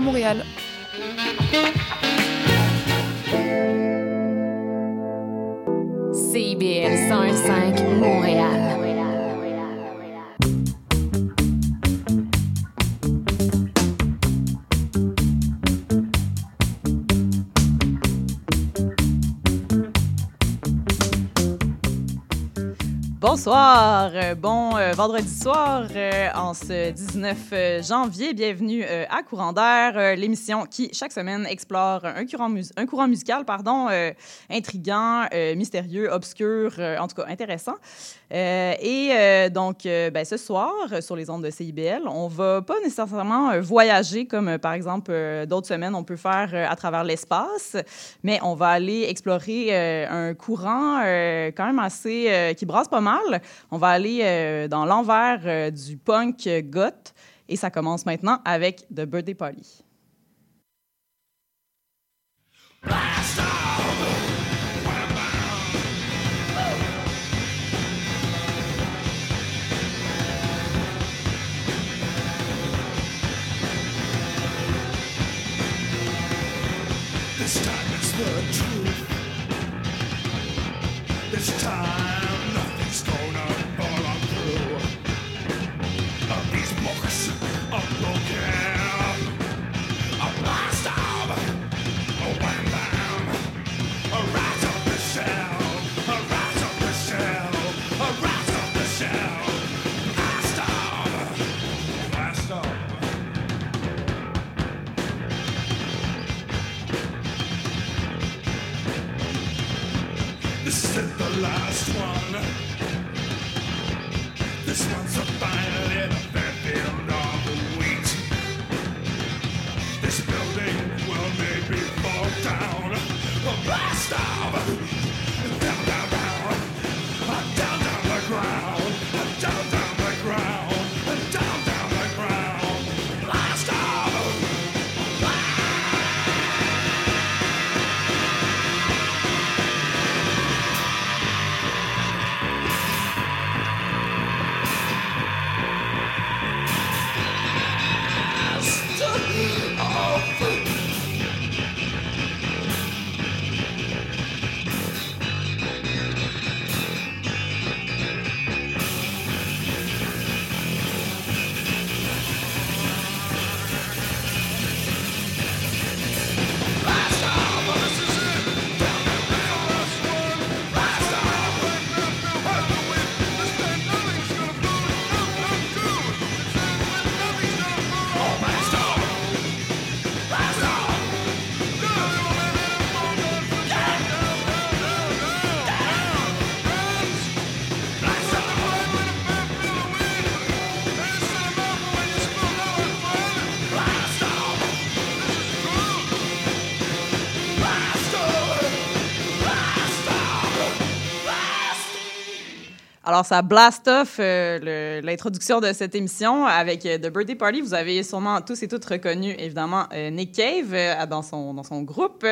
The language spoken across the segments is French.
Montréal. Bonsoir, euh, bon euh, vendredi soir euh, en ce 19 janvier. Bienvenue à Courant d'air, l'émission qui chaque semaine explore un courant, un courant musical pardon, intriguant, mystérieux, obscur, en tout cas intéressant. Et donc, ben, ce soir, sur les ondes de CIBL, on va pas nécessairement voyager comme par exemple d'autres semaines on peut faire à travers l'espace, mais on va aller explorer un courant quand même assez qui brasse pas mal on va aller euh, dans l'envers euh, du punk goth et ça commence maintenant avec The Birthday Party. This time. last one. This one's a Alors, ça blast off euh, l'introduction de cette émission avec euh, The Birthday Party. Vous avez sûrement tous et toutes reconnu, évidemment, euh, Nick Cave dans, son, dans son groupe.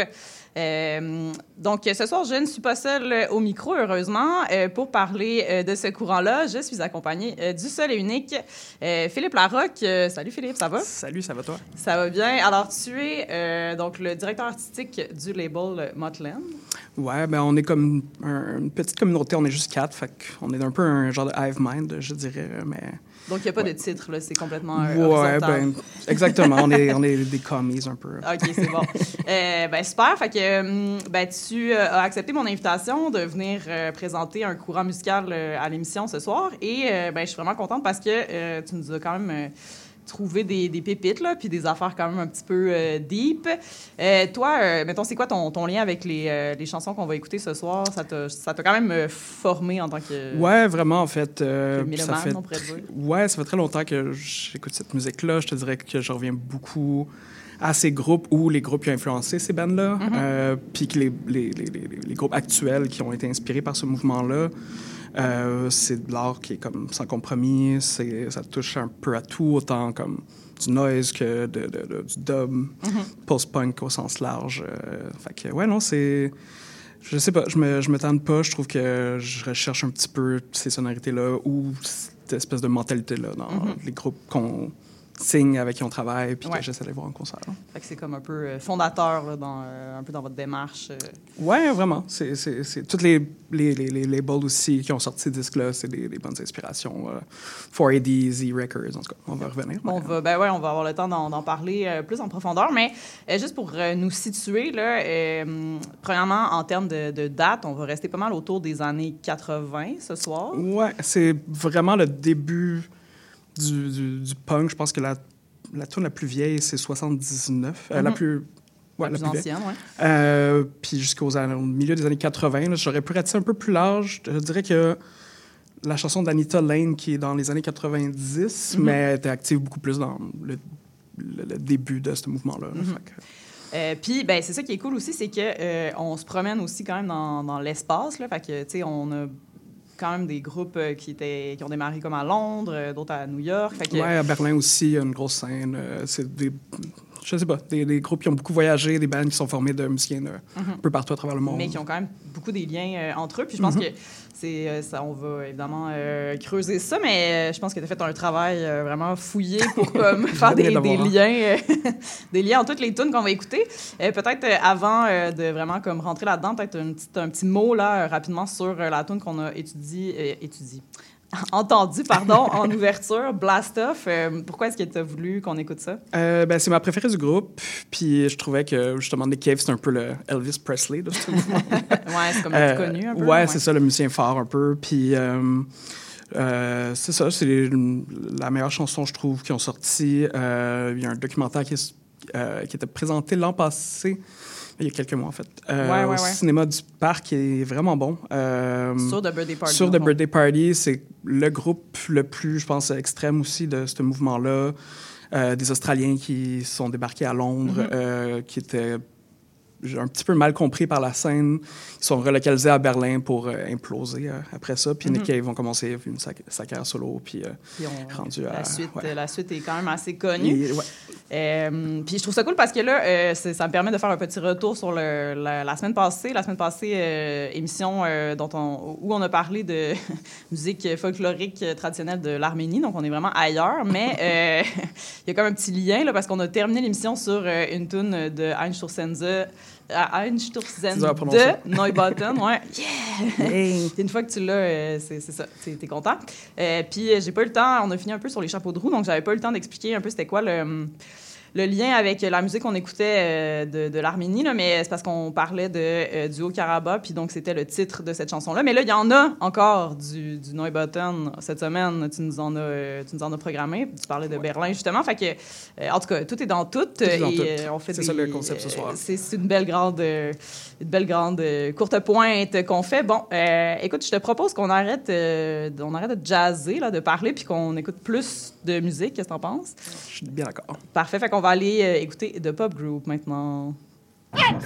Euh, donc, ce soir, je ne suis pas seule au micro, heureusement, euh, pour parler euh, de ce courant-là. Je suis accompagnée du seul et unique Philippe Larocque. salut Philippe, ça va? Salut, ça va toi? Ça va bien. Alors, tu es donc le directeur artistique du label Motland. Ouais, ben on est comme une petite communauté, on est juste quatre, fait on est un peu un genre de hive mind, je dirais, mais... Donc, il n'y a pas de titre, là, c'est complètement euh, Ouais, ben, exactement. on, est, on est des commis un peu. OK, c'est bon. euh, ben, super. Fait que hum, ben, tu euh, as accepté mon invitation de venir euh, présenter un courant musical à l'émission ce soir. Et ben, je suis vraiment contente parce que tu nous as quand même trouver des, des, pépites, là, puis des affaires quand même un petit peu euh, deep. Euh, toi, euh, mettons, c'est quoi ton, ton, lien avec les, les chansons qu'on va écouter ce soir? Ça t'a quand même formé en tant que... Ouais, vraiment, en fait. ça fait, on pourrait dire. Ouais, ça fait très longtemps que j'écoute cette musique-là. Je te dirais que je reviens beaucoup à ces groupes ou les groupes qui ont influencé ces bandes-là, mm-hmm. puis que les, les, les, les, groupes actuels qui ont été inspirés par ce mouvement-là. Euh, c'est de l'art qui est comme sans compromis, ça touche un peu à tout, autant comme du noise que de, du dub, mm-hmm. post-punk au sens large. Euh, fait que, ouais, non, c'est. Je sais pas, je me, je me tente pas. Je trouve que je recherche un petit peu ces sonorités-là ou cette espèce de mentalité-là dans mm-hmm. les groupes qu'on signe avec qui on travaille, puis Ouais. que j'essaie de voir en concert. Fait que c'est comme un peu euh, fondateur là, dans, euh, un peu dans votre démarche. euh. Ouais, vraiment. C'est, c'est, c'est toutes les, les, les, les labels aussi qui ont sorti ces disques-là, c'est des, des bonnes inspirations. Euh, 4AD, Z Records, en tout cas, on va revenir. On va, ben ouais, on va avoir le temps d'en d'en parler euh, plus en profondeur, mais euh, juste pour euh, nous situer, là, euh, premièrement, en termes de, de date, on va rester pas mal autour des années 80 ce soir. Ouais, c'est vraiment le début du, du, du punk. Je pense que la, la tune la plus vieille, c'est 79. Euh, La Mhm. plus. Ouais, la plus ancienne, ouais. Euh, puis jusqu'au milieu des années 80, là, j'aurais pu ratisser un peu plus large. Je dirais que la chanson d'Anita Lane, qui est dans les années 90, Mhm. mais elle était active beaucoup plus dans le, le- le début de ce mouvement-là. là. Mhm. Euh, Puis, ben, c'est ça qui est cool aussi, c'est que euh, on se promène aussi quand même dans, dans l'espace. Là, fait que, tu sais, on a quand même des groupes euh, qui, étaient, qui ont démarré comme à Londres, euh, d'autres à New York. Ouais, à Berlin aussi, il y a une grosse scène. euh, c'est des, je sais pas, des, des groupes qui ont beaucoup voyagé, des bands qui sont formés de musiciens de, un peu partout à travers le monde. Mhm. mais qui ont quand même beaucoup des liens euh, entre eux. Puis je pense Mhm. que c'est euh, ça, on va évidemment euh, creuser ça, mais je pense que tu as fait un travail euh, vraiment fouillé pour comme, faire des, liens, des liens entre toutes les tunes qu'on va écouter. Peut-être avant de vraiment comme rentrer là-dedans, peut-être un petit, un petit mot là rapidement sur la tune qu'on a étudiée, étudiée. entendu pardon en ouverture Blast Off Euh, pourquoi est-ce que tu as voulu qu'on écoute ça? Euh, ben, c'est ma préférée du groupe. Puis je trouvais que justement Nick Cave, c'est un peu le Elvis Presley de ce mouvement. ouais c'est comme le Euh, plus connu un peu Ouais, c'est ça, le musicien fort un peu. Puis euh, c'est ça, c'est la meilleure chanson, je trouve, qui ont sorti. Il y a un documentaire qui, est- qui était présenté l'an passé, il y a quelques mois en fait, euh, Ouais, ouais, au cinéma du parc, est vraiment bon. Euh, sur The Birthday Party sur The fond. Birthday Party, c'est le groupe le plus, je pense, extrême aussi de ce mouvement-là. Euh, des Australiens qui sont débarqués à Londres, Mhm. euh, qui étaient un petit peu mal compris par la scène. Ils sont relocalisés à Berlin pour euh, imploser euh, après ça. Puis Nick Mhm. Cave vont commencer une sa, sa carrière solo. Puis euh, Puis on- rendu à. la suite, ouais. la suite est quand même assez connue. Et- ouais. Euh, puis je trouve ça cool parce que là, euh, ça me permet de faire un petit retour sur le- la, la semaine passée. La semaine passée, euh, émission euh, dont on, où on a parlé de musique folklorique euh, traditionnelle de l'Arménie. Donc, on est vraiment ailleurs. Mais euh, il y a comme un petit lien là, parce qu'on a terminé l'émission sur euh, une tune de Einstürzenze. Einstürzen À prononcer. de Neubauten, ouais. Yeah! Une fois que tu l'as, euh, c'est ça, t'es content. Euh, puis euh, j'ai pas eu le temps, on a fini un peu sur les chapeaux de roue, donc j'avais pas eu le temps d'expliquer un peu c'était quoi le, le lien avec la musique qu'on écoutait euh, de, de l'Arménie, là, mais c'est parce qu'on parlait de, euh, du Haut-Karabakh, puis donc c'était le titre de cette chanson-là. Mais là, il y en a encore du, du Neubauten cette semaine, tu nous, en as, tu nous en as programmé. Tu parlais de Berlin, justement. Fait que, euh, en tout cas, tout est dans tout. est dans et, tout. on fait C'est des- ça le concept ce soir. C'est c'est une belle grande, une belle grande courte pointe qu'on fait. Bon, euh, écoute, je te propose qu'on arrête, euh, on arrête de jazzer, là, de parler, puis qu'on écoute plus de musique. Qu'est-ce que t'en penses? Je suis bien d'accord. Parfait. Fait qu'on va aller euh, écouter The Pop Group maintenant. Has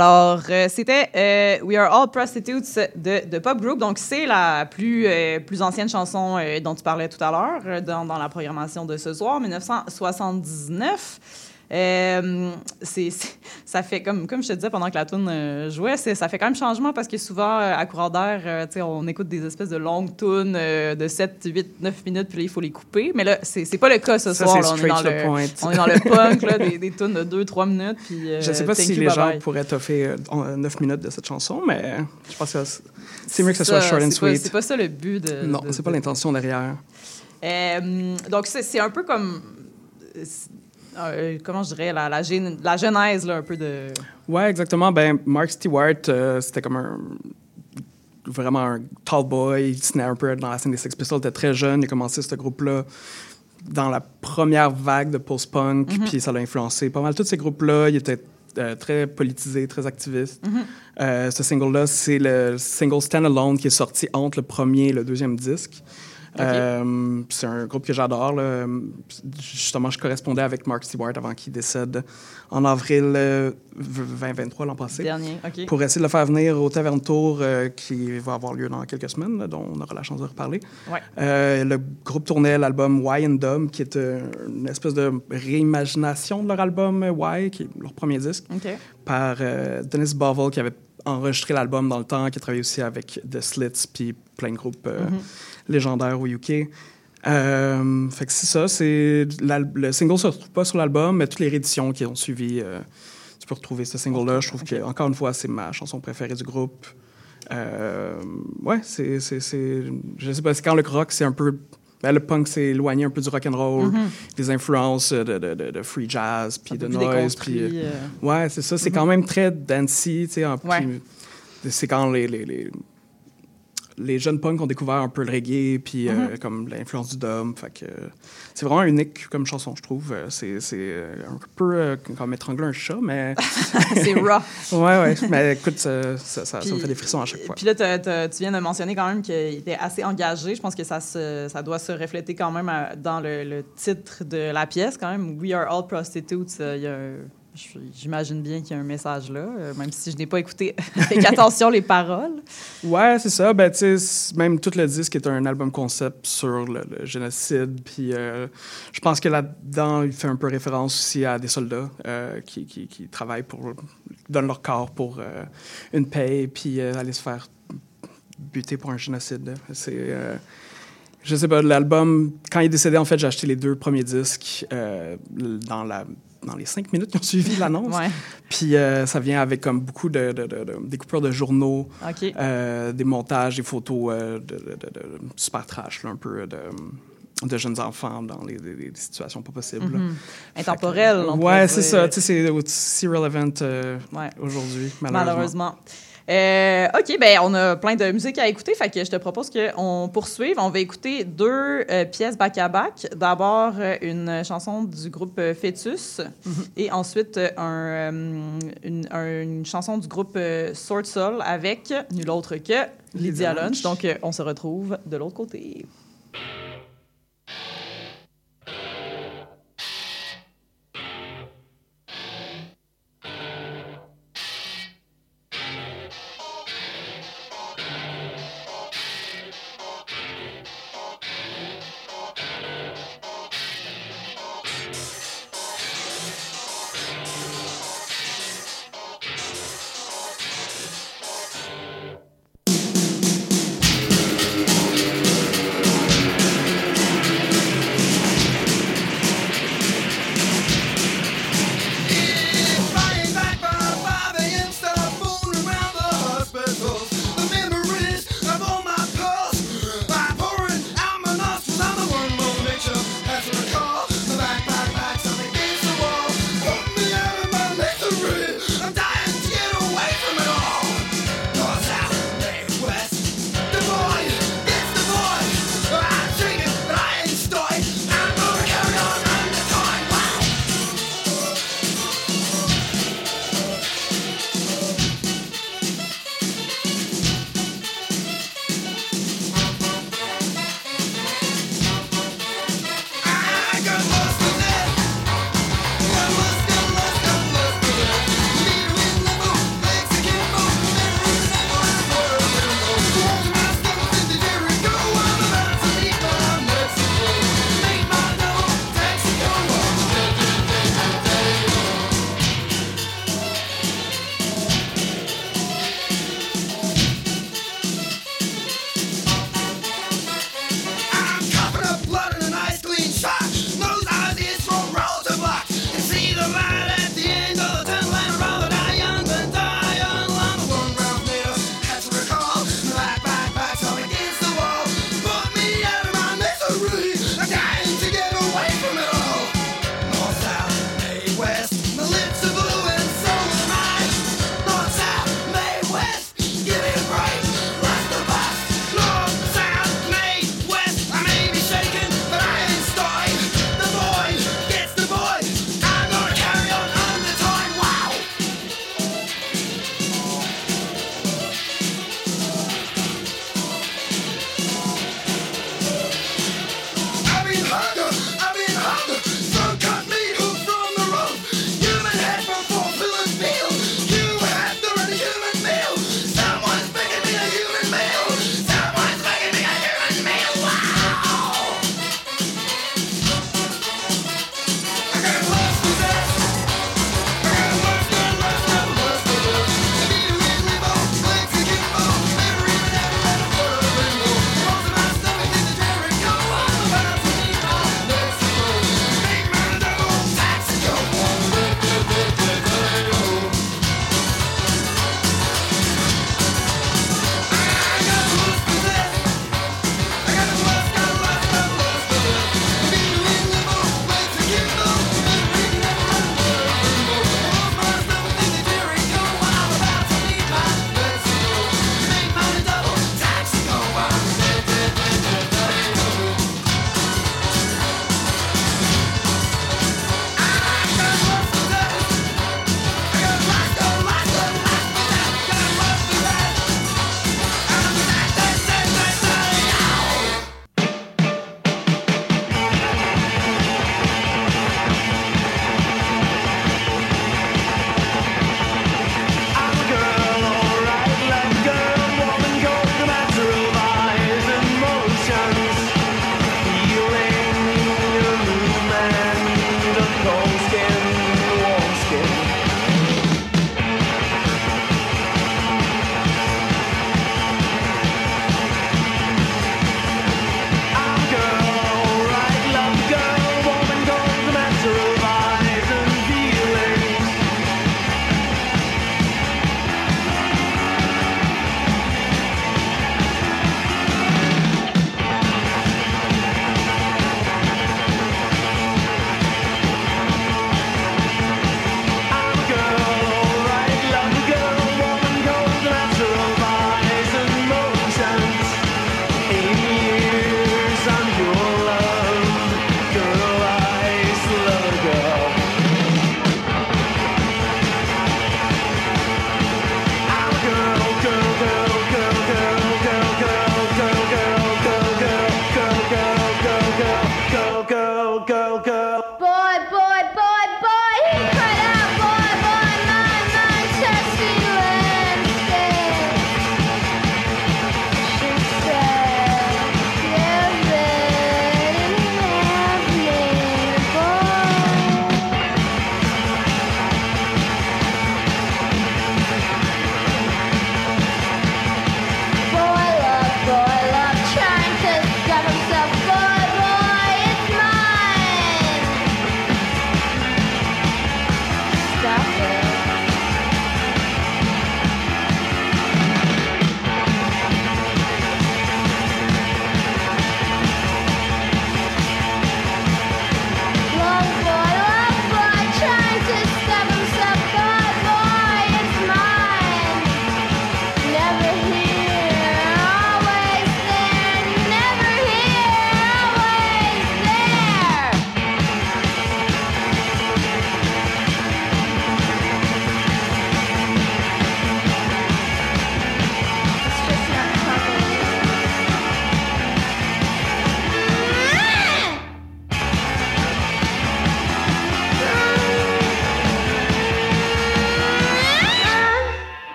Alors, euh, c'était euh, We Are All Prostitutes de, de Pop Group. Donc, c'est la plus, euh, plus ancienne chanson dont tu parlais tout à l'heure dans, dans la programmation de ce soir, 1979. Euh, c'est, ça fait comme, comme je te disais pendant que la tune euh, jouait, ça fait quand même changement parce que souvent euh, à courant d'air, euh, on écoute des espèces de longues tunes de 7, 8, 9 minutes, puis là, il faut les couper. Mais là, c'est, c'est pas le cas ce Ça, soir. là. on, est dans le, point. on est dans le punk, là, des, des tunes de 2-3 minutes. Puis, Je sais pas si you, les bye gens bye. pourraient toffer 9 minutes de cette chanson, mais je pense que c'est- mieux que ce soit short and sweet. C'est pas ça le but de. Non, c'est pas l'intention derrière. Donc, c'est un peu comme. Euh, c'est- euh, comment je dirais, la, la, la genèse, là, un peu de. Ouais, exactement. Ben, Mark Stewart, euh, c'était comme un vraiment un tall boy. Il tenait un peu dans la scène des Sex Pistols. Il était très jeune. Il a commencé ce groupe-là dans la première vague de post-punk, puis ça l'a influencé pas mal. Tous ces groupes-là, il était euh, très politisé, très activiste. Euh, ce single-là, c'est le single Stand Alone qui est sorti entre le premier et le deuxième disque. Euh, c'est un groupe que j'adore. Justement, je correspondais avec Mark Stewart avant qu'il décède en avril euh, 2023, l'an passé, Dernier, OK. pour essayer de le faire venir au Taverne Tour euh, qui va avoir lieu dans quelques semaines, là, dont on aura la chance de reparler. Ouais. Euh, le groupe tournait l'album Why and Dumb, qui est euh, une espèce de réimagination de leur album euh, Why, qui est leur premier disque, OK. par euh, Dennis Bovell, qui avait enregistré l'album dans le temps, qui a travaillé aussi avec The Slits, puis plein de groupes euh, légendaires au UK. Euh, fait que c'est ça, c'est le single se retrouve pas sur l'album, mais toutes les rééditions qui ont suivi, euh, tu peux retrouver ce single-là. Je trouve que encore une fois, c'est ma chanson préférée du groupe. Euh, ouais, c'est, c'est, c'est, je sais pas, c'est quand le rock, c'est un peu, ben, le punk s'est éloigné un peu du rock and roll, des influences de, de, de, de free jazz, puis de noise, puis euh, Ouais, c'est ça. C'est quand même très dancey, tu sais. Ouais. C'est quand les, les, les, les jeunes punks ont découvert un peu le reggae, puis euh, comme l'influence du dub. Fait que euh, c'est vraiment unique comme chanson, je trouve. Euh, C'est c'est, un peu euh, comme étrangler un chat, mais c'est raw. ouais, ouais. Mais écoute, ça, ça, ça- ça me fait des frissons à chaque fois. Puis là, tu viens de mentionner quand même qu'il était assez engagé. Je pense que ça, se- ça doit se refléter quand même à- dans le, le titre de la pièce, quand même. We are all prostitutes. Il y a un- je- J'imagine bien qu'il y a un message là, euh, même si je n'ai pas écouté avec attention les paroles. Ouais, c'est ça. Ben, même tout le disque est un album concept sur le, génocide. Puis euh, je pense que là-dedans, il fait un peu référence aussi à des soldats euh, qui, travaillent pour. donnent leur corps pour une paix, puis aller se faire buter pour un génocide. C'est. je sais pas, l'album, quand il est décédé, en fait, j'ai acheté les deux premiers disques dans, la, dans les cinq minutes qui ont suivi l'annonce. Ouais, Puis euh, ça vient avec comme beaucoup de, de, de- de- des coupures de journaux, euh, des montages, des photos euh, de, super trash, là, un peu de, de jeunes enfants dans des, des- des situations pas possibles. là. Mhm. Intemporel, on Ouais, c'est ça. C'est aussi relevant Ouais. aujourd'hui, malheureusement. Malheureusement. Euh, OK, ben on a plein de musique à écouter, fait que je te propose qu'on poursuive. On va écouter deux euh, pièces back-à-back. D'abord, euh, une chanson du groupe euh, Fœtus et ensuite un, une, un- une chanson du groupe Sword Soul avec nul autre que Lydia Lunch. Donc, on se retrouve de l'autre côté.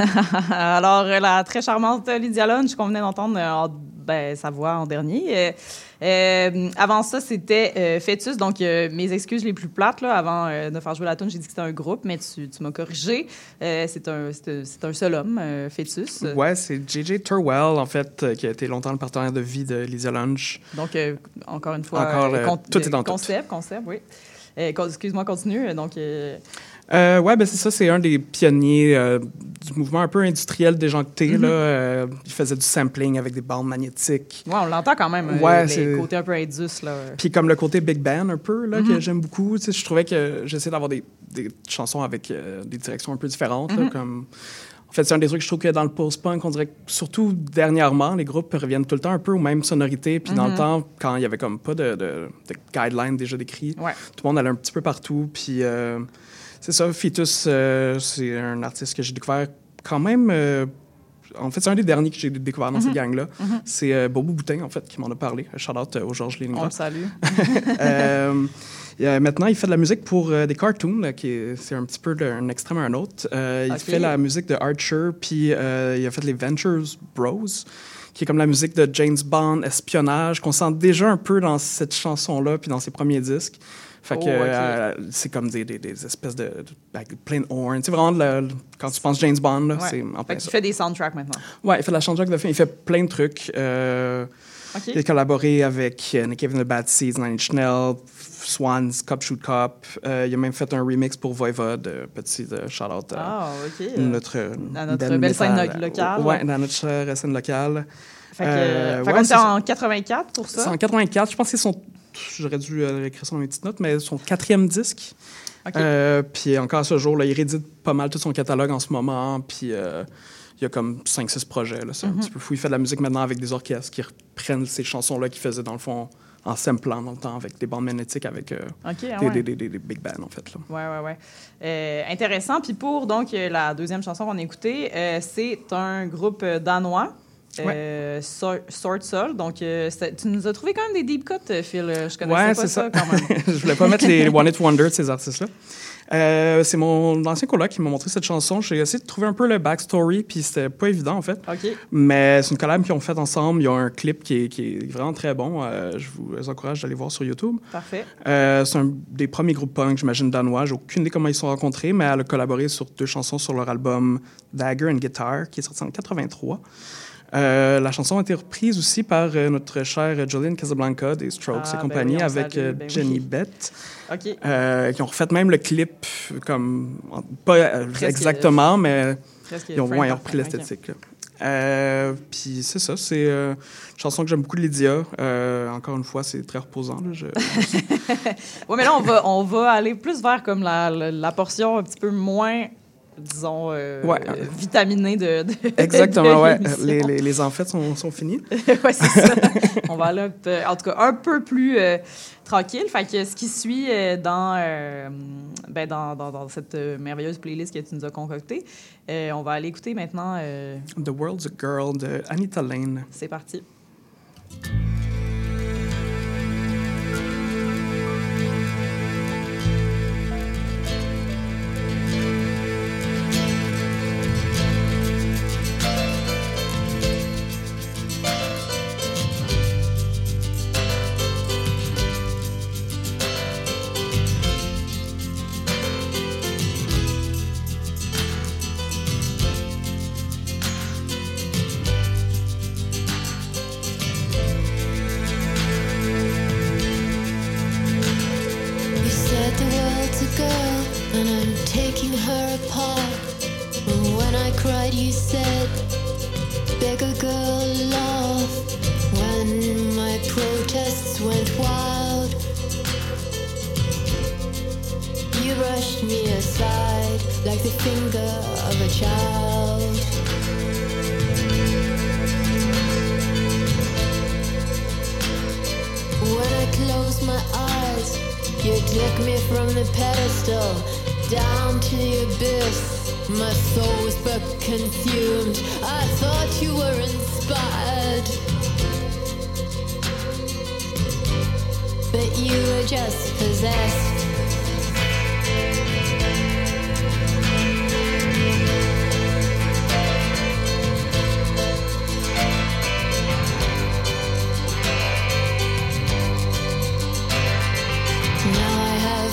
Alors, euh, la très charmante Lydia Lunch qu'on venait d'entendre, euh, en- ben, sa voix en dernier. Euh, avant ça, c'était euh, Fœtus. Donc, euh, mes excuses les plus plates, là, avant de faire jouer la tune, j'ai dit que c'était un groupe, mais tu, tu m'as corrigé. C'est un, seul homme, Fœtus. Ouais, c'est JJ Turwell, en fait, qui a été longtemps le partenaire de vie de Lydia Lunch. Donc, encore une fois, Encore, tout est dans tout. concept, concept, oui. Excuse-moi, continue. Donc, euh, ouais, ben c'est ça, c'est un des pionniers euh, du mouvement un peu industriel déjoncté. Mm-hmm. là. Euh, il faisait du sampling avec des bandes magnétiques. ouais, on l'entend quand même, euh, Ouais, les c'est- côtés un peu indus. Là. Puis comme le côté big band un peu, là, Mm-hmm. que j'aime beaucoup, je trouvais que j'essayais d'avoir des, des chansons avec euh, des directions un peu différentes. là, Mm-hmm. comme... En fait, c'est un des trucs que je trouve que dans le post-punk, on dirait que surtout dernièrement, les groupes reviennent tout le temps un peu aux mêmes sonorités. Puis dans le temps, quand il y avait comme pas de, de, de guidelines déjà décrits, Ouais. tout le monde allait un petit peu partout. Puis euh, c'est ça, Fetus, euh, c'est un artiste que j'ai découvert quand même. euh, en fait, c'est un des derniers que j'ai découvert dans Mm-hmm. cette gang-là. C'est euh, Bobo Boutin, en fait, qui m'en a parlé. Shout-out euh, au Georges On Léningrat. le salue. Euh, maintenant, il fait de la musique pour euh, des cartoons, là, qui est, c'est un petit peu d'un extrême à un autre. Il fait la musique de Archer, puis il a fait les Ventures Bros, qui est comme la musique de James Bond, espionnage, qu'on sent déjà un peu dans cette chanson-là, puis dans ses premiers disques. Fait que Oh, ok. euh, c'est comme des, des, des espèces de, de avec plein de horns. C'est vraiment la- quand tu penses James Bond, Ouais. c'est en Fait plein ça. fait des soundtracks maintenant. Ouais, il fait de la chanson de film, il fait plein de trucs. Euh, il a collaboré avec euh, Nick Cave the Bad Seeds, Nine Inch Nails, Swans, Cop Shoot Cop. Euh, il a même fait un remix pour Voivod, euh, petit shout-out à Ah, OK. notre, à notre band belle scène lo- locale. Ouais, dans notre scène locale. Fait que, Euh, fait ouais, était c'est en 84 pour C'est ça. en 84, je pense que c'est son. J'aurais dû euh, écrire ça dans mes petites notes, mais son quatrième disque. OK. Euh, puis encore à ce jour, là, il réédite pas mal tout son catalogue en ce moment. Puis euh, il y a comme 5-6 projets. C'est un petit peu fou. Il fait de la musique maintenant avec des orchestres qui reprennent ces chansons-là qu'il faisait dans le fond en samplant dans le temps avec des bandes magnétiques avec euh, ah des, ouais. des, des- des- des big bands en fait. Là. Ouais, ouais, ouais. Euh, intéressant. Puis pour donc la deuxième chanson qu'on a écoutée, euh, c'est un groupe danois. Euh, Sword Soul. Donc, euh, tu nous as trouvé quand même des deep cuts, euh, Phil. Euh, Je connaissais Ouais, pas ça, ça. quand même. je voulais pas mettre les One It Wonder de ces artistes-là. Euh, c'est mon ancien coloc qui m'a montré cette chanson. J'ai essayé de trouver un peu le backstory, puis c'était pas évident en fait. OK. Mais c'est une collab qu'ils ont faite ensemble. Il y a un clip qui est, qui est vraiment très bon. Euh, je vous encourage d'aller voir sur YouTube. Parfait. Euh, c'est un des premiers groupes punk, j'imagine, danois. J'ai aucune idée comment ils se sont rencontrés, mais elle a collaboré sur deux chansons sur leur album Dagger and Guitar, qui est sorti en 83. Euh, la chanson a été reprise aussi par euh, notre chère Jolene Casablanca des Strokes Ah, et ben compagnie oui, avec salue, euh, ben Jenny oui. Bett, OK. euh, qui ont refait même le clip comme pas Presque, exactement, mais Presque ils ont, par repris l'esthétique. puis c'est ça, c'est une chanson que j'aime beaucoup de Lydia. Encore une fois, c'est très reposant. là. Je- Ouais, mais là, on va, on va aller plus vers comme la, la, la portion un petit peu moins, disons, euh, Ouais. euh, vitaminée de, de Exactement, l'émission. Les, les, les enfêtes sont, sont finis. ouais, c'est ça. On va aller, un peu- en tout cas, un peu plus euh, tranquille. Fait que ce qui suit euh, dans, euh, ben, dans, dans, dans cette euh, merveilleuse playlist que tu nous as concoctée, euh, on va aller écouter maintenant. euh, The World's a Girl de Anita Lane. c'est parti. we're just possessed.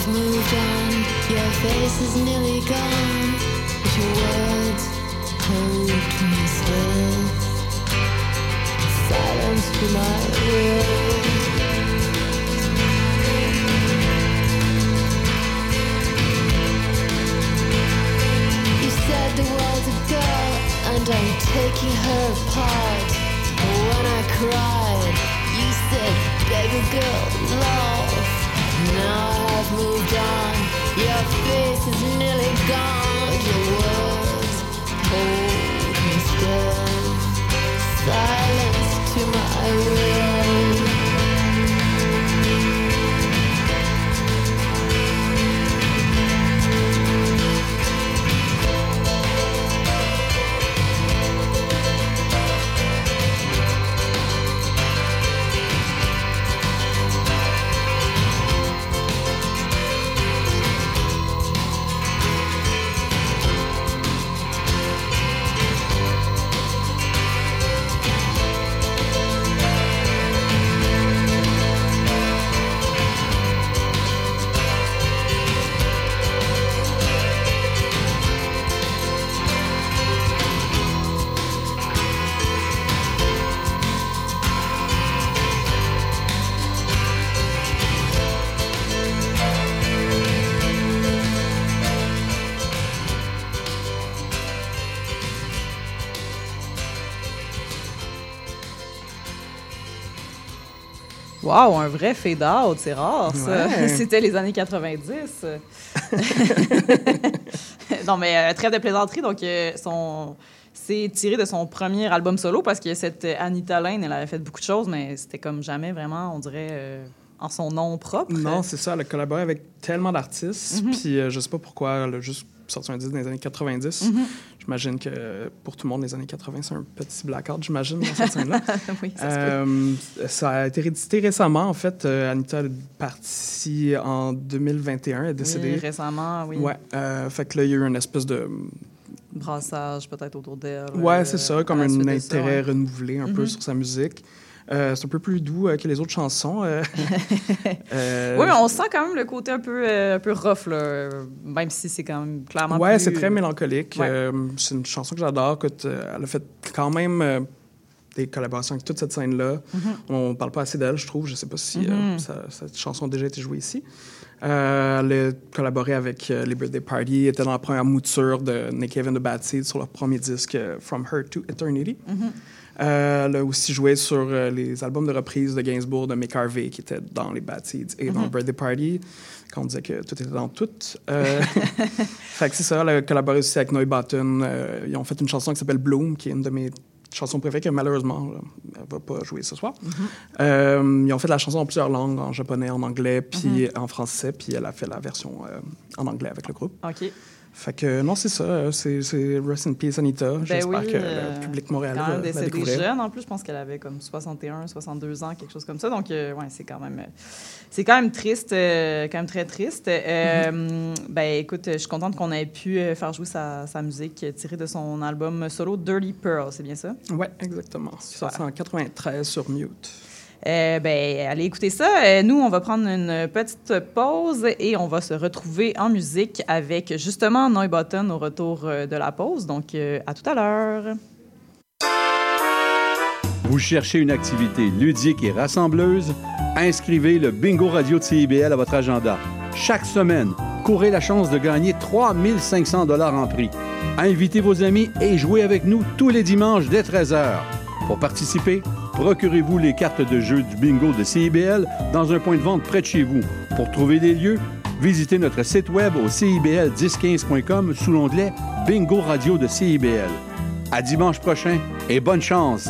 moved on. Your face is nearly gone, but your words hold me still. Silence to my will. Taking her apart. But when I cried, you said, beg a girl, love. Now I've moved on. Your face is nearly gone. Your words hold me still. Silence to my will. Wow, un vrai fade-out, c'est rare, ça. Ouais. C'était les années 90. non, mais euh, trêve de plaisanterie, donc euh, son... c'est tiré de son premier album solo parce que cette Anita Lane, elle avait fait beaucoup de choses, mais c'était comme jamais vraiment, on dirait, euh, en son nom propre. Non, c'est ça. Elle a collaboré avec tellement d'artistes. Mhm. Puis euh, je sais pas pourquoi elle a juste sorti un disque dans les années 90. Mhm. J'imagine que pour tout le monde, les années 80, c'est un petit blackout, j'imagine, dans cette scène-là. oui, ça. Euh, ça a été réédité récemment, en fait. Euh, Anita est partie en 2021, elle est décédée. Oui, récemment, oui. Ouais. euh, fait que là, il y a eu une espèce de. Brassage peut-être autour d'elle. Ouais, c'est ça, comme un ça, intérêt ouais. renouvelé un peu Mhm. sur sa musique. Euh, c'est un peu plus doux euh, que les autres chansons. euh. Oui, mais on sent quand même le côté un peu, un peu rough, là, même si c'est quand même clairement plus- c'est très mélancolique. Ouais. C'est une chanson que j'adore. Elle a fait quand même des collaborations avec toute cette scène-là. Mm-hmm. On parle pas assez d'elle, je trouve. Je sais pas si ça- cette chanson a déjà été jouée ici. Elle a collaboré avec les Birthday Party, elle était dans la première mouture de Nick the Bad Seeds sur leur premier disque From Her to Eternity. Mm-hmm. Elle a aussi joué sur euh, les albums de reprise de Gainsbourg de Mick Harvey qui étaient dans les Bad Seeds et Mm-hmm. dans Birthday Party quand on disait que tout était dans tout. Euh, fait que c'est ça, elle a collaboré aussi avec Noy Button. Euh, ils ont fait une chanson qui s'appelle Bloom, qui est une de mes chansons préférées, que malheureusement, elle va pas jouer ce soir. Euh, ils ont fait la chanson en plusieurs langues, en japonais, en anglais, puis en français, puis elle a fait la version euh, en anglais avec le groupe. OK. Fait que non, c'est ça, euh, c'est Rest in Peace Anita. J'espère Ben oui, que euh, le public montréalais va décédée découvrir. jeune, en plus, je pense qu'elle avait comme 61, 62 ans, quelque chose comme ça. Donc, euh, ouais, c'est quand même, euh, c'est quand même triste, euh, quand même très triste. Mm-hmm. Ben, écoute, je suis contente qu'on ait pu faire jouer sa, sa musique tirée de son album solo Dirty Pearl, c'est bien ça? Ouais, exactement. C'est sorti en 93 sur Mute. Euh, ben, allez écouter ça. Euh, nous, on va prendre une petite pause et on va se retrouver en musique avec justement Noy Button au retour euh, de la pause. Donc, à tout à l'heure. Vous cherchez une activité ludique et rassembleuse? Inscrivez le Bingo Radio de CIBL à votre agenda. Chaque semaine, courez la chance de gagner 3500 dollars en prix. Invitez vos amis et jouez avec nous tous les dimanches dès 13h. Pour participer, procurez-vous les cartes de jeu du bingo de CIBL dans un point de vente près de chez vous. Pour trouver des lieux, visitez notre site web au cibl1015.com sous l'onglet Bingo Radio de CIBL. À dimanche prochain et bonne chance!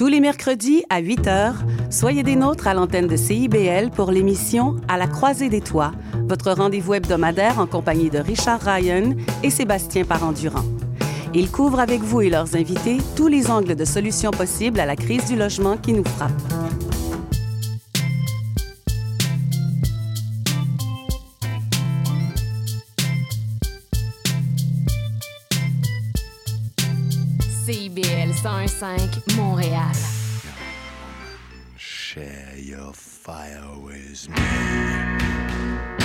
Tous les mercredis à 8 h, soyez des nôtres à l'antenne de CIBL pour l'émission À la croisée des toits, votre rendez-vous hebdomadaire en compagnie de Richard Ryan et Sébastien Parent-Durand. Ils couvrent avec vous et leurs invités tous les angles de solutions possibles à la crise du logement qui nous frappe. CIBL 101.5 Montréal. Share your fire with me.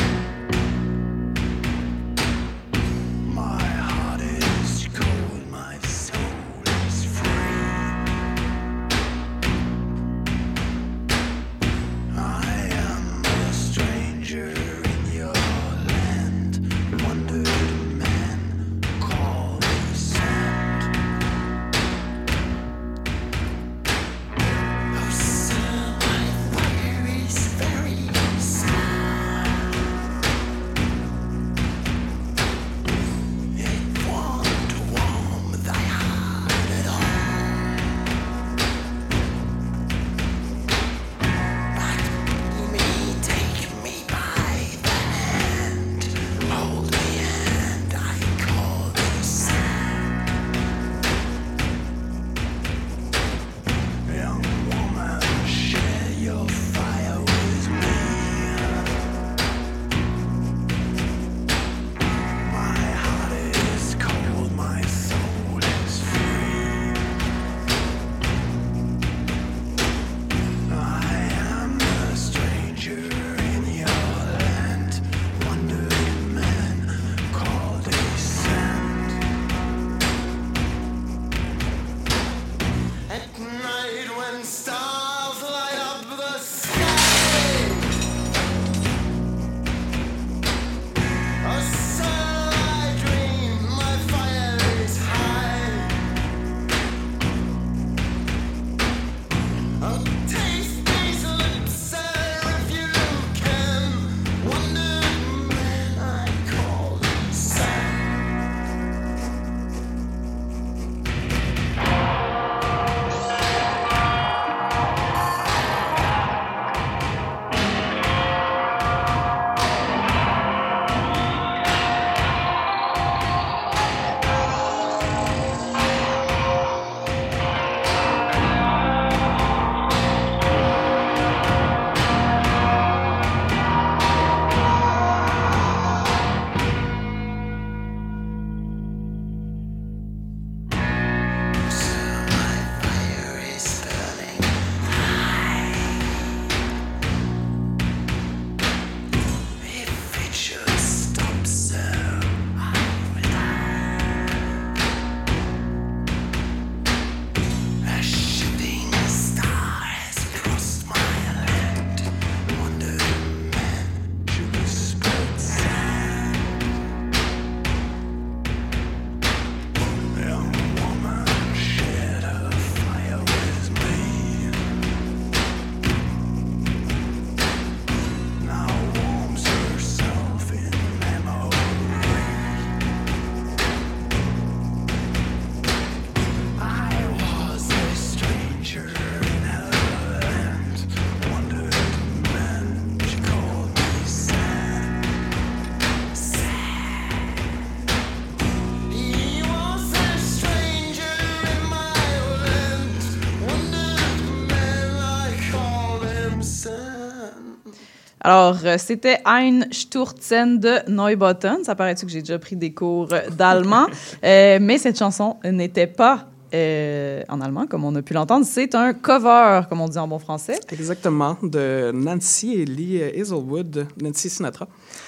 Alors, euh, c'était Ein Sturzen de Neubotten. Ça paraît-tu que j'ai déjà pris des cours euh, d'allemand? Euh, mais cette chanson n'était pas euh, en allemand, comme on a pu l'entendre. C'est un cover, comme on dit en bon français. Exactement, de Nancy et Lee Hazelwood, Nancy Sinatra.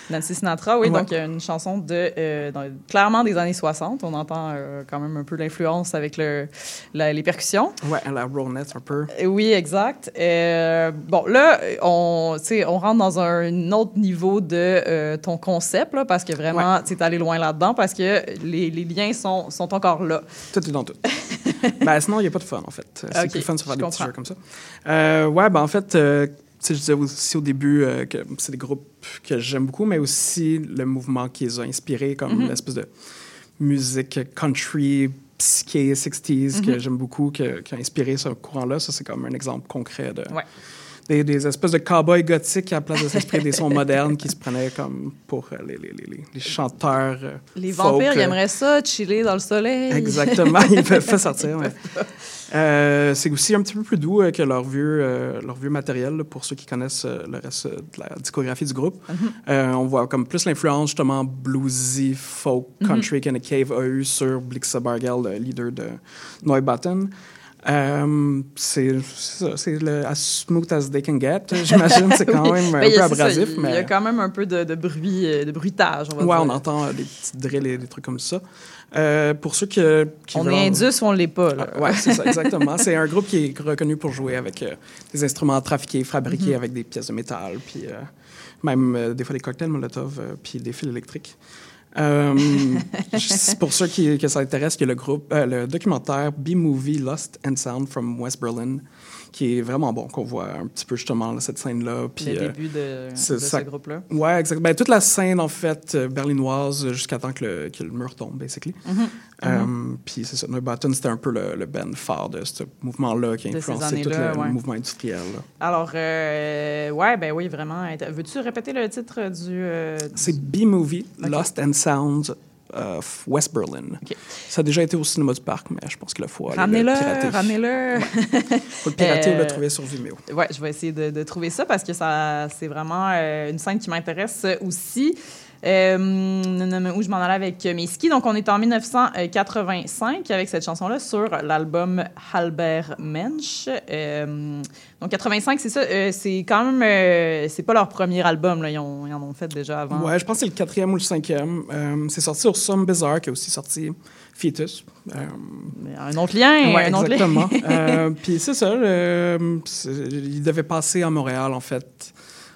Nancy Sinatra, oui. Ouais. Donc, une chanson de, euh, dans- clairement des années 60. On entend euh, quand même un peu l'influence avec le, la- les percussions. Ouais, à la Ronettes un peu. Oui, exact. Bon, là, on, rentre dans un autre niveau de ton concept, là, parce que vraiment, tu es allé loin là-dedans, parce que les, les liens sont, sont encore là. Tout est dans tout. ben, sinon, il n'y a pas de fun, en fait. C'est Ok, plus fun de faire des petits comprends. jeux comme ça. Euh, ouais, ben, en fait, euh, je disais aussi au début euh, que c'est des groupes que j'aime beaucoup, mais aussi le mouvement qui les a inspirés, comme Mhm. l'espèce de musique country psyché 60s que Mhm. j'aime beaucoup, que- qui a inspiré ce courant-là. Ça, c'est comme un exemple concret de. Ouais. Des, des espèces de cow-boys gothiques à la place de s'inspirer des sons modernes qui se prenaient comme pour euh, les, les, les, les- chanteurs. euh, Les folk, vampires, ils aimeraient ça, chiller dans le soleil. Exactement, ils peuvent pas sortir. ouais. Euh, c'est aussi un petit peu plus doux que leur vieux, leur vieux matériel, là, pour ceux qui connaissent le reste de la discographie du groupe. Mhm. On voit comme plus l'influence justement bluesy, folk, Mhm. country que Nick Cave a eu sur Blixa Bargeld, le leader de Neubatten. Euh, c'est ça, c'est le as smooth as they can get, j'imagine. C'est quand Oui. même un il peu ça, abrasif, Il mais... y a quand même un peu de, de bruit, euh, de bruitage, on va Ouais, dire. on entend euh, des petites drills et des trucs comme ça. Euh, pour ceux qui, qui On veulent- est indus ou on l'est pas, là. Ah, ouais, c'est ça, exactement. c'est un groupe qui est reconnu pour jouer avec des instruments trafiqués, fabriqués Mhm. avec des pièces de métal, puis même des fois des cocktails Molotov, puis des fils électriques. Euh, pour ceux qui, que ça intéresse, le, groupe, euh, le documentaire B-Movie Lost and Sound from West Berlin, qui est vraiment bon, qu'on voit un petit peu justement là, cette scène-là. Puis, le euh, début de, de ce groupe-là. Ouais, exactement. Ben, toute la scène, en fait, euh, berlinoise, jusqu'à temps que le, que le mur tombe, basically. Mhm. Euh, Puis c'est ça, Neubatten, c'était un peu le, le band phare de ce mouvement-là qui a influencé tout le, ouais. mouvement industriel. là. Alors, euh, ouais, ben oui, vraiment. Veux-tu répéter le titre du... euh, C'est B-Movie, Lost and Sounds of West Berlin. Ça a déjà été au cinéma du parc, mais je pense qu'il faut aller le pirater. ramenez-le. faut le pirater ou Euh, le trouver sur Vimeo. Ouais, je vais essayer de, de trouver ça parce que ça, c'est vraiment euh, une scène qui m'intéresse aussi. Euh, où je m'en allais avec mes skis? Donc, on est en 1985 avec cette chanson-là sur l'album Halber Mensch. Euh, donc, 85, c'est ça. euh, c'est quand même. c'est pas leur premier album. Là. Ils, ont- ils en ont fait déjà avant. Ouais, je pense que c'est le quatrième ou le cinquième. C'est sorti sur Some Bizarre, qui a aussi sorti Fetus. Un autre lien. Ouais, un exactement. Puis c'est ça, le- c'est- il devait passer à Montréal, en fait,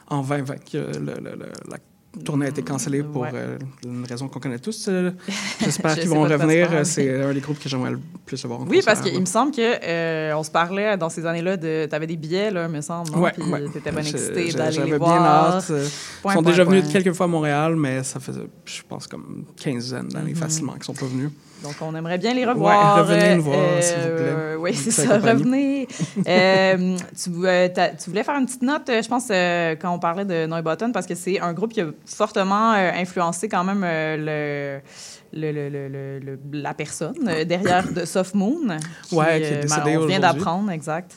en 2020. que le- le- le- la tournée a été cancellée pour Ouais. euh, une raison qu'on connaît tous. euh, J'espère Je qu'ils vont revenir. parles. C'est un des groupes que j'aimerais le plus avoir en Oui, parce qu'il me semble que euh, on se parlait dans ces années-là de. T'avais des billets, là, me semble. Ouais, Puis ouais. T'étais bien excité d'aller les J'avais bien voir. hâte. euh, Point, Ils sont point, déjà venus quelques fois à Montréal, mais ça fait, je pense, comme quinzaine d'années Mhm. facilement qu'ils sont pas venus. Donc, on aimerait bien les revoir. Ouais, revenez nous voir, Euh, s'il vous plaît. euh, oui, c'est ça, revenez. Euh, tu, voulais faire une petite note, je pense, quand on parlait de Neubatten, parce que c'est un groupe qui a fortement influencé quand même le, le, le- le- le- le- la personne derrière de Soft Moon. Qui, Ouais, qui est décédé on vient d'apprendre, exact.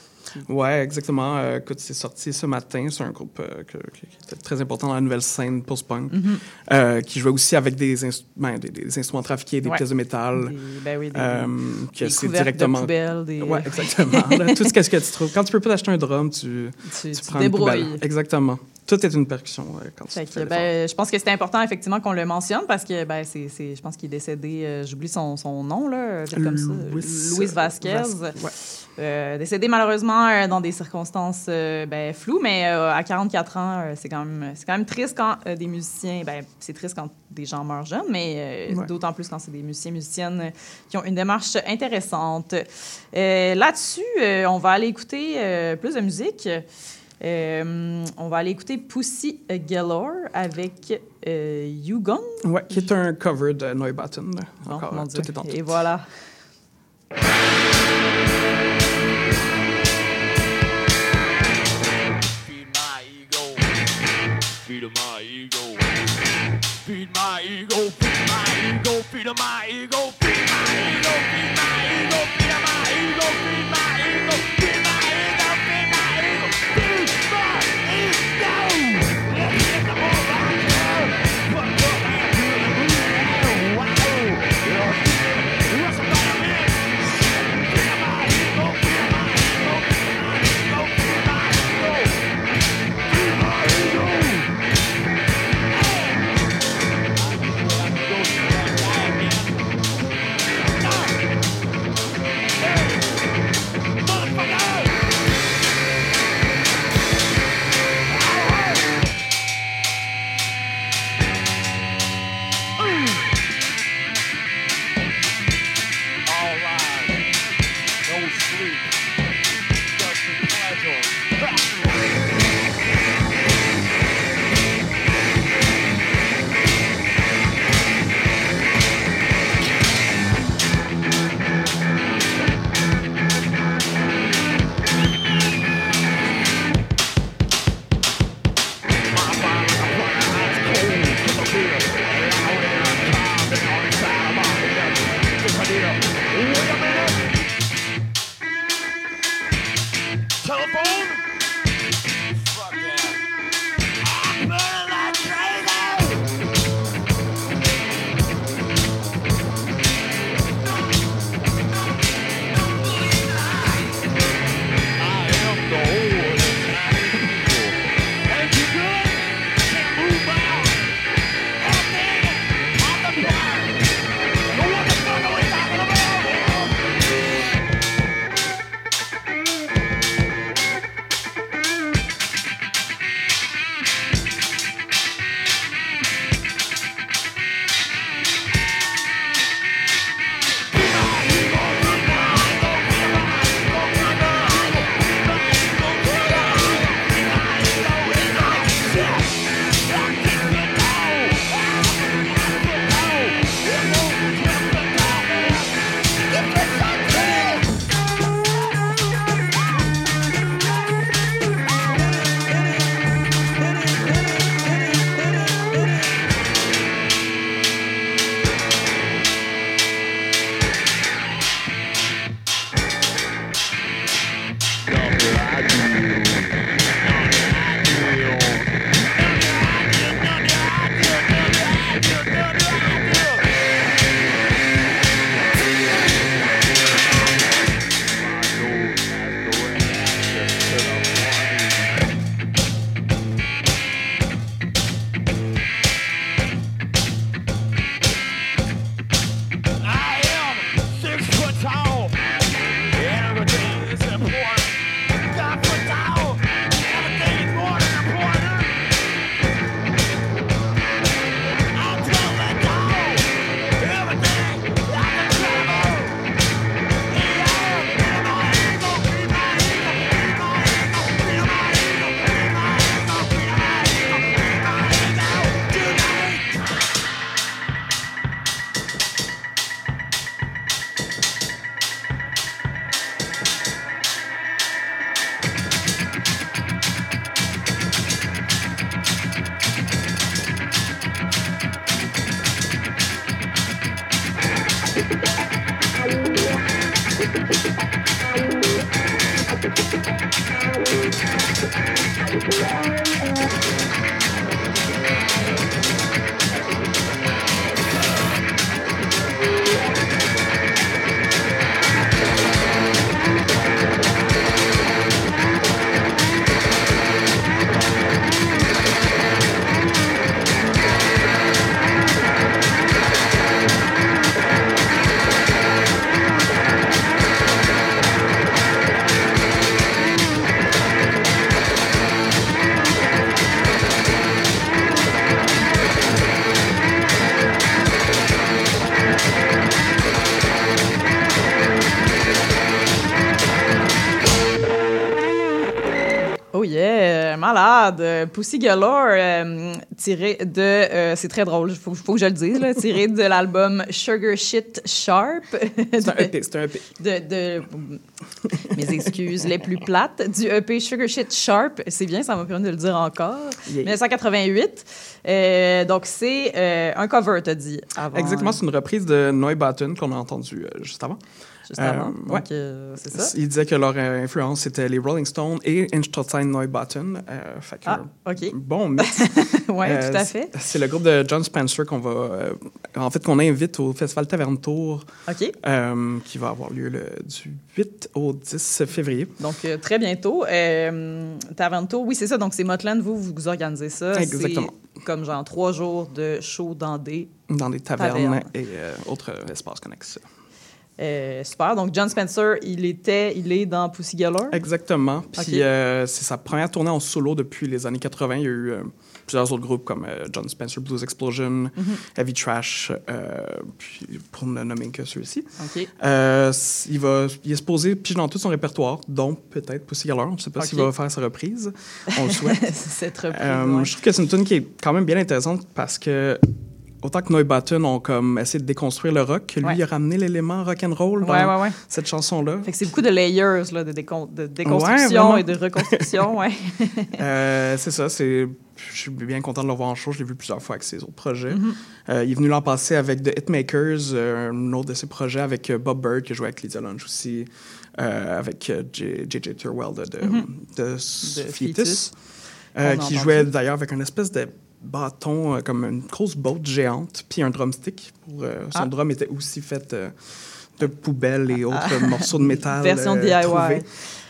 Ouais, exactement. Euh, écoute, c'est sorti ce matin. C'est un groupe euh, que- qui était très important dans la nouvelle scène post-punk, Mhm. euh, qui jouait aussi avec des, inst- ben, des, des instruments trafiqués, des Ouais. pièces de métal. Des- ben oui, des, euh, des que couvercles directement. de poubelle, des... Ouais, exactement. Là, tout ce que tu trouves. Quand tu peux pas t'acheter un drum, tu, tu, tu tu prends une poubelle. Exactement. Tout est une percussion ouais, quand tu Fait que, l'effort. ben, je pense que c'est important effectivement qu'on le mentionne parce que ben, c'est, c'est- je pense qu'il est décédé, euh, j'oublie son, son nom, là, comme ça, Louis- Louis Vasquez. Vas- ouais. Euh, décédé malheureusement euh, dans des circonstances euh, ben, floues, mais euh, à 44 ans, euh, c'est, quand même, c'est quand même triste quand euh, des musiciens, ben, c'est triste quand des gens meurent jeunes, mais euh, Ouais. d'autant plus quand c'est des musiciens, musiciennes qui ont une démarche intéressante. Euh, là-dessus, euh, on va aller écouter euh, plus de musique. Euh, on va aller écouter Pussy Galore avec euh, You Gone. Ouais, qui est un cover de Neubatten. là. Encore, mon Dieu. tout est en tout. Et voilà. Feed my ego. Feed my ego. Feed my ego. Feed my ego. Feed my ego. Feed my ego. Feed my ego. Pussy Galore, euh, tiré de... euh, c'est très drôle, il faut, faut que je le dise, là, tiré de l'album Sugar Shit Sharp. C'est un EP, c'est un EP. de, de- mes excuses les plus plates du EP Sugar Shit Sharp. C'est bien, ça m'a permis de le dire encore. Yeah. 1988. Euh, donc, c'est un cover, t'as dit. Avant, Exactement, c'est une reprise de Neubauten qu'on a entendu euh, juste avant. Juste avant. Euh, Donc, euh, c'est ça. Ils disaient que leur euh, influence, c'était les Rolling Stones et Einstein Neubauten. Fait que, Ah, OK. Bon mix. Oui, tout à fait. c'est- le groupe de John Spencer qu'on va, en fait, qu'on invite au Festival Taverne Tour, OK. qui va avoir lieu le, du 8 au 10 février. Donc, très bientôt. Euh, Taranto, oui, c'est ça. Donc, c'est Motland, vous, vous organisez ça. Exactement. Comme genre trois jours de show dans des. dans des tavernes Tavernes. et euh, autres espaces connexes. Euh, super. Donc, John Spencer, il était, il est dans Pussy Galore. Exactement. Puis euh, c'est sa première tournée en solo depuis les années 80. Il y a eu euh, plusieurs autres groupes comme John Spencer Blues Explosion, Mhm. Heavy Trash, puis pour ne nommer que ceux-ci. OK. S- il, va, il est supposé piger dans tout son répertoire, dont peut-être Pussy Galore. On ne sait pas s'il va faire sa reprise. On le souhaite. Cette reprise. Ouais. Je trouve que c'est une tune qui est quand même bien intéressante parce que autant que Neubatten ont comme essayé de déconstruire le rock, lui Ouais. il a ramené l'élément rock and roll dans Ouais, ouais, ouais. cette chanson-là. Fait que c'est beaucoup de layers, là, de, décon- de déconstruction et de reconstruction, ouais. Euh, c'est ça, c'est. Je suis bien content de le voir en show. Je l'ai vu plusieurs fois avec ses autres projets. Mhm. Euh, il est venu l'an passé avec The Hitmakers, euh, un autre de ses projets, avec Bob Bird, qui a joué avec Lydia Lunch aussi, avec J.J. Thirlwell de, de, de Fetus. Fetus, qui jouait d'ailleurs avec une espèce de bâton, euh, comme une grosse botte géante, puis un drumstick. Pour, euh, son Ah. drum était aussi fait euh, de poubelles et autres morceaux de métal. Version DIY. trouvés.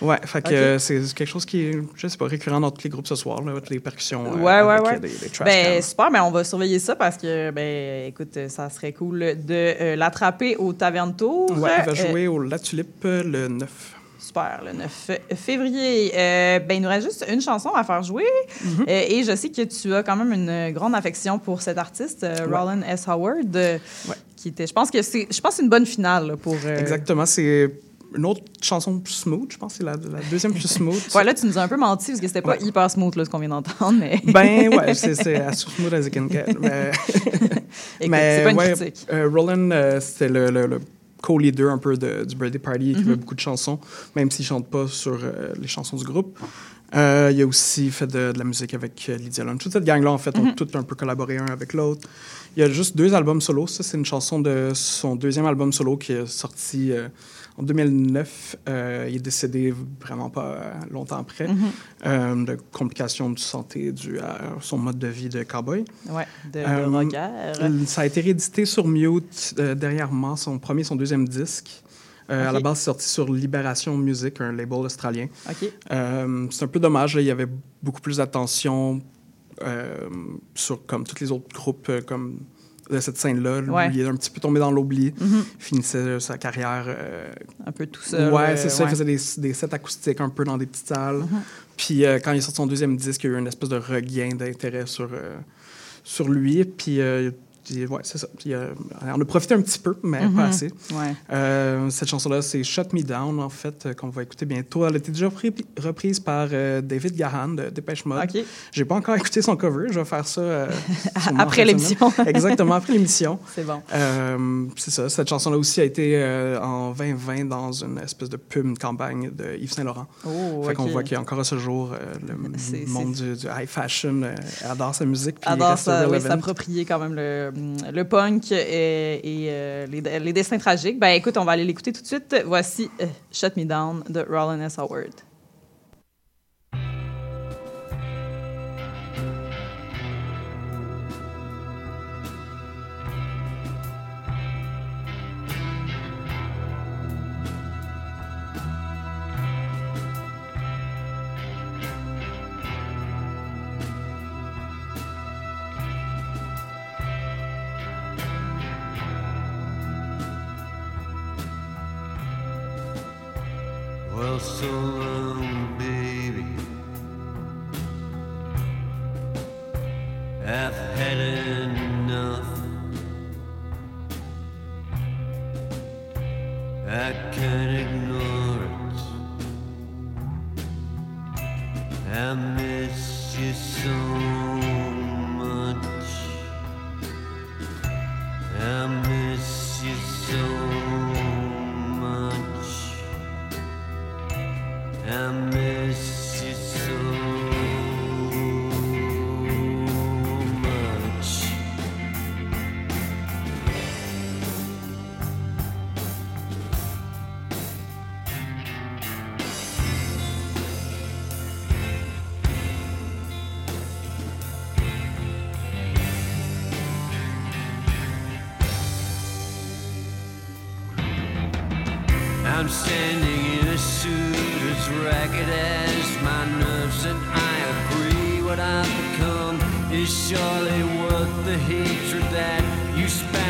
Ouais, fait que euh, c'est quelque chose qui est, je sais pas, récurrent dans tous les groupes ce soir, là, les percussions. euh, Ouais, avec, ouais. Des, des trash Ben, super, ben, on va surveiller ça parce que, ben, écoute, ça serait cool de euh, l'attraper au Taverne Tour. Ouais, il va jouer au La Tulipe le 9. Super, le 9 février. Euh, ben, il nous reste juste une chanson à faire jouer. Mm-hmm. Euh, et je sais que tu as quand même une grande affection pour cet artiste, euh, Ouais. Roland S. Howard, euh, Ouais. qui était, je pense que c'est, je pense une bonne finale là, pour. Exactement, c'est une autre chanson plus smooth, je pense c'est la, la deuxième plus smooth. Ouais, là, tu nous as un peu menti parce que c'était pas Ouais. hyper smooth là, ce qu'on vient d'entendre, mais. Ben ouais, c'est as smooth as it can get. Mais, mais c'est pas une critique. euh, Roland, euh, c'était le, le- le co-leader un peu de- du Birthday Party, qui Mhm. fait beaucoup de chansons, même s'il chante pas sur euh, les chansons du groupe. Euh, il a aussi fait de, de la musique avec euh, Lydia Lunch. Toute cette gang-là, en fait, ont Mhm. tout un peu collaboré un avec l'autre. Il y a juste deux albums solo. Ça, c'est une chanson de son deuxième album solo qui est sorti en 2009. Euh, il est décédé vraiment pas euh, longtemps après Mhm. euh, de complications de santé dues à son mode de vie de cowboy. Ouais, de, de. Ça a été réédité sur Mute dernièrement, son premier et son deuxième disque. À la base, c'est sorti sur Libération Music, un label australien. C'est un peu dommage, là, il y avait beaucoup plus d'attention sur comme tous les autres groupes comme de cette scène-là. Ouais. Il est un petit peu tombé dans l'oubli. Mhm. Finissait sa carrière. euh, Un peu tout seul. ouais, euh, c'est ça. ouais. Il faisait des, des sets acoustiques un peu dans des petites salles. Mhm. Puis euh, quand il a sorti son deuxième disque, il y a eu une espèce de regain d'intérêt sur, euh, sur lui. Puis, euh, il- ouais, c'est ça. Puis, euh, on a profité un petit peu, mais Mhm. pas assez. Ouais. Euh, cette chanson-là, c'est Shut Me Down, en fait, euh, qu'on va écouter bientôt. Elle a été déjà repris- reprise par euh, David Gahan de Dépêche Mode. OK. J'ai pas encore écouté son cover. Je vais faire ça Après l'émission. Exactement, après l'émission. C'est bon. C'est ça. Cette chanson-là aussi a été en 2020 dans une espèce de pub, une campagne de Yves Saint-Laurent. Oh, Fait qu'on voit qu'il y a encore à ce jour, le monde du, du high fashion adore sa musique. puis il adore ça, oui, s'approprier quand même le, le punk et, euh, les, les destins tragiques. Ben écoute, on va aller l'écouter tout de suite. Voici euh, Shut Me Down de Rollin S. Howard. You span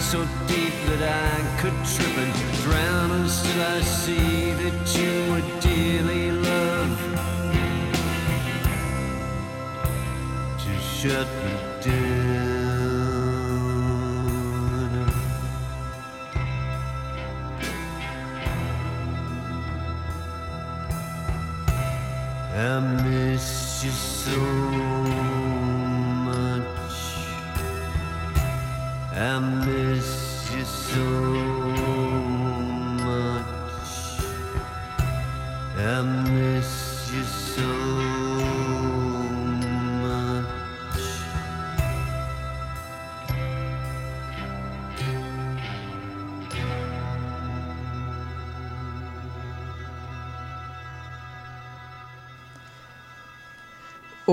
so deep that I could trip and drown, and still I see that you were dearly loved. To shut me down.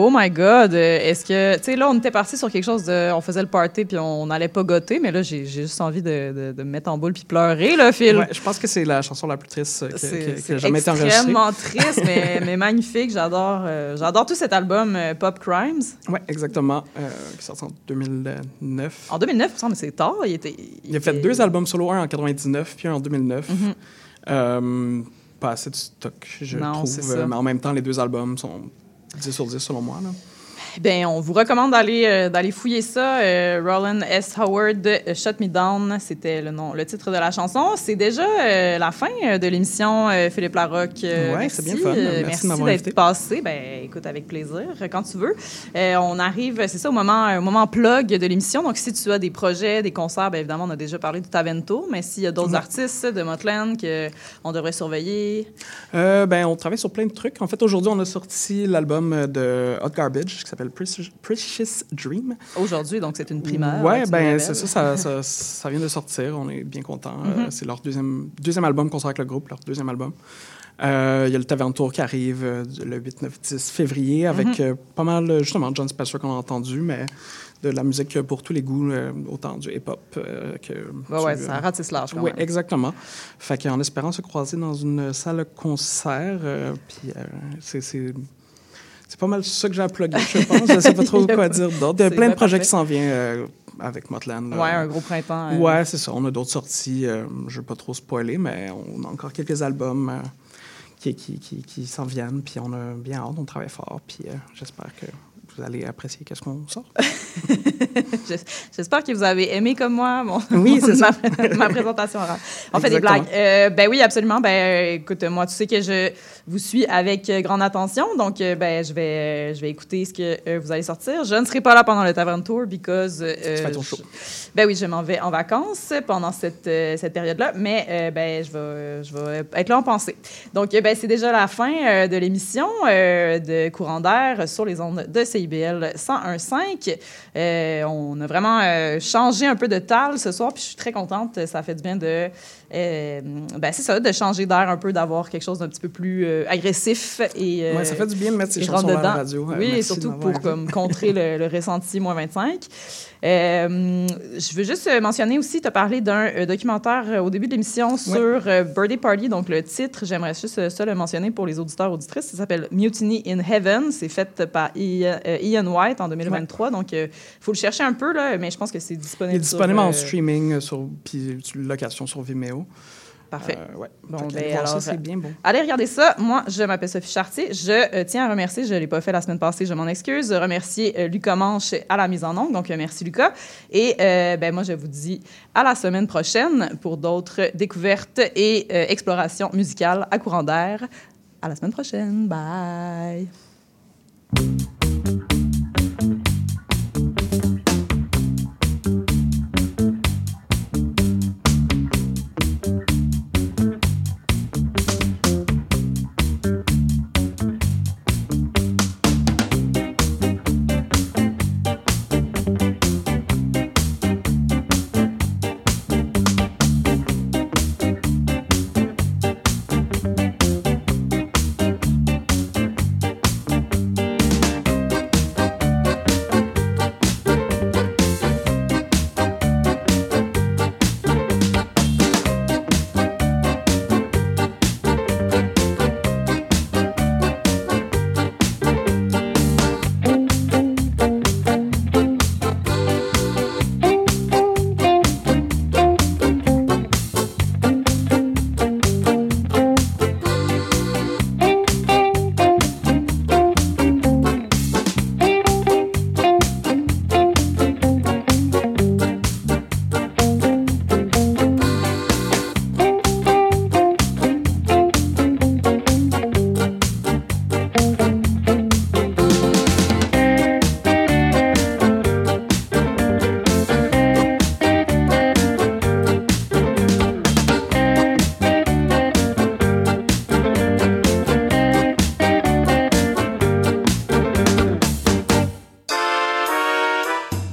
Oh my God! euh, Est-ce que, tu sais, là, on était parti sur quelque chose de. On faisait le party puis on n'allait pas goter, mais là, j'ai juste envie de, de- de me mettre en boule puis pleurer, là, Phil. Ouais, je pense que c'est la chanson la plus triste euh, que- C'est que- c'est jamais été enregistrée. extrêmement triste, mais, mais magnifique. J'adore euh, j'adore tout cet album euh, Pop Crimes. Oui, exactement. Euh, qui est sorti en 2009. En 2009, il me c'est tard. Il, était, Il a fait était- deux albums solo, un en 99 puis un en 2009. Mhm. Pas assez de stock, je Non, trouve. c'est ça. Mais en même temps, les deux albums sont 10 sur 10 selon moi. Là. Ben, on vous recommande d'aller euh, d'aller fouiller ça. Euh, Roland S. Howard, euh, Shut Me Down, c'était le nom, le titre de la chanson. C'est déjà euh, la fin euh, de l'émission Philippe Larocque. Ouais, merci, c'est bien fun. Merci de m'avoir d'être passé. Ben, écoute, avec plaisir, quand tu veux. On arrive, c'est ça, au moment, au moment plug de l'émission. Donc, si tu as des projets, des concerts, ben, évidemment, on a déjà parlé de Tavento, mais s'il y a d'autres artistes de Motland qu'on devrait surveiller, ben, on travaille sur plein de trucs. En fait, aujourd'hui, on a sorti l'album de Hot Garbage qui s'appelle Precious, Precious Dream. Aujourd'hui, donc c'est une tu me ben c'est ça ça, ça, ça vient de sortir. On est bien contents. Mhm. Euh, c'est leur deuxième, deuxième album qu'on sort avec le groupe, leur deuxième album. Euh, Il y a le Tavern Tour qui arrive euh, le 8, 9, 10 février avec Mhm. euh, pas mal, justement, John Spicer qu'on a entendu, mais de la musique pour tous les goûts, autant du hip-hop que. Ouais, ouais, ça ratisse Oui, exactement. Fait qu'en espérant se croiser dans une salle concert, puis c'est. C'est- pas mal ça que j'ai à plugger, je pense. Je sais pas trop quoi dire d'autre. Il y a plein de projets parfait. qui s'en viennent euh, avec Motland. là. Ouais, un gros printemps. euh, Ouais, c'est ça. On a d'autres sorties. euh, je veux pas trop spoiler, mais on a encore quelques albums euh, qui, qui, qui, qui s'en viennent. Puis on a bien hâte, on travaille fort. Puis j'espère que vous allez apprécier qu'est-ce qu'on sort. J'es- J'espère que vous avez aimé comme moi mon, Oui, c'est ça. ma, ma présentation orale. On fait des blagues. Euh, ben oui, absolument. Ben écoute, moi, tu sais que je vous suis avec euh, grande attention, donc euh, ben je vais, je vais écouter ce que euh, vous allez sortir. Je ne serai pas là pendant le Tavern Tour because euh, Tu fais ton je- show. ben oui, je m'en vais en vacances pendant cette, cette période-là, mais ben, je, vais, je vais être là en pensée. Donc, ben, c'est déjà la fin de l'émission de Courant d'air sur les ondes de CIBL 101.5. Euh, on a vraiment euh, changé un peu de tal ce soir, puis je suis très contente. Ça fait du bien de, euh, ben, c'est ça, de changer d'air un peu, d'avoir quelque chose d'un petit peu plus euh, agressif. Et, Ouais, ça fait du bien de mettre ces et chansons à la dedans. radio. Oui, et surtout pour comme, contrer le, le ressenti moins 25. Euh, je veux juste mentionner aussi, tu as parlé d'un euh, documentaire euh, au début de l'émission sur Birthday Party. Donc, le titre, j'aimerais juste ça le mentionner pour les auditeurs auditrices. Ça s'appelle Mutiny in Heaven. C'est fait par Ian, White en 2023. Donc, il faut le chercher un peu, là, mais je pense que c'est disponible. Il est disponible sur, en streaming, sur, puis location sur Vimeo. Parfait. Euh, ouais. Bon, ben, allez alors, ça, c'est bien bon. Allez regarder ça. Moi, je m'appelle Sophie Chartier. Je euh, tiens à remercier, je ne l'ai pas fait la semaine passée, je m'en excuse, remercier euh, Lucas Manche à la mise en onde. Donc, merci Lucas. Et ben, moi, je vous dis à la semaine prochaine pour d'autres découvertes et explorations musicales à courant d'air. À la semaine prochaine. Bye.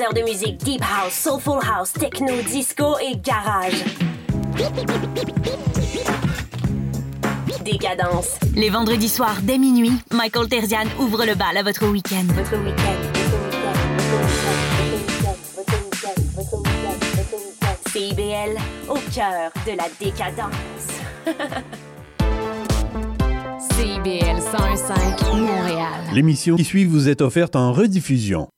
Heures de musique deep house, soulful house, techno, disco et garage. décadence. Les vendredis soirs, dès minuit, Michael Terzian ouvre le bal à votre week-end. Votre CIBL, au cœur de la décadence. CIBL 101.5 Montréal. L'émission qui suit vous est offerte en rediffusion.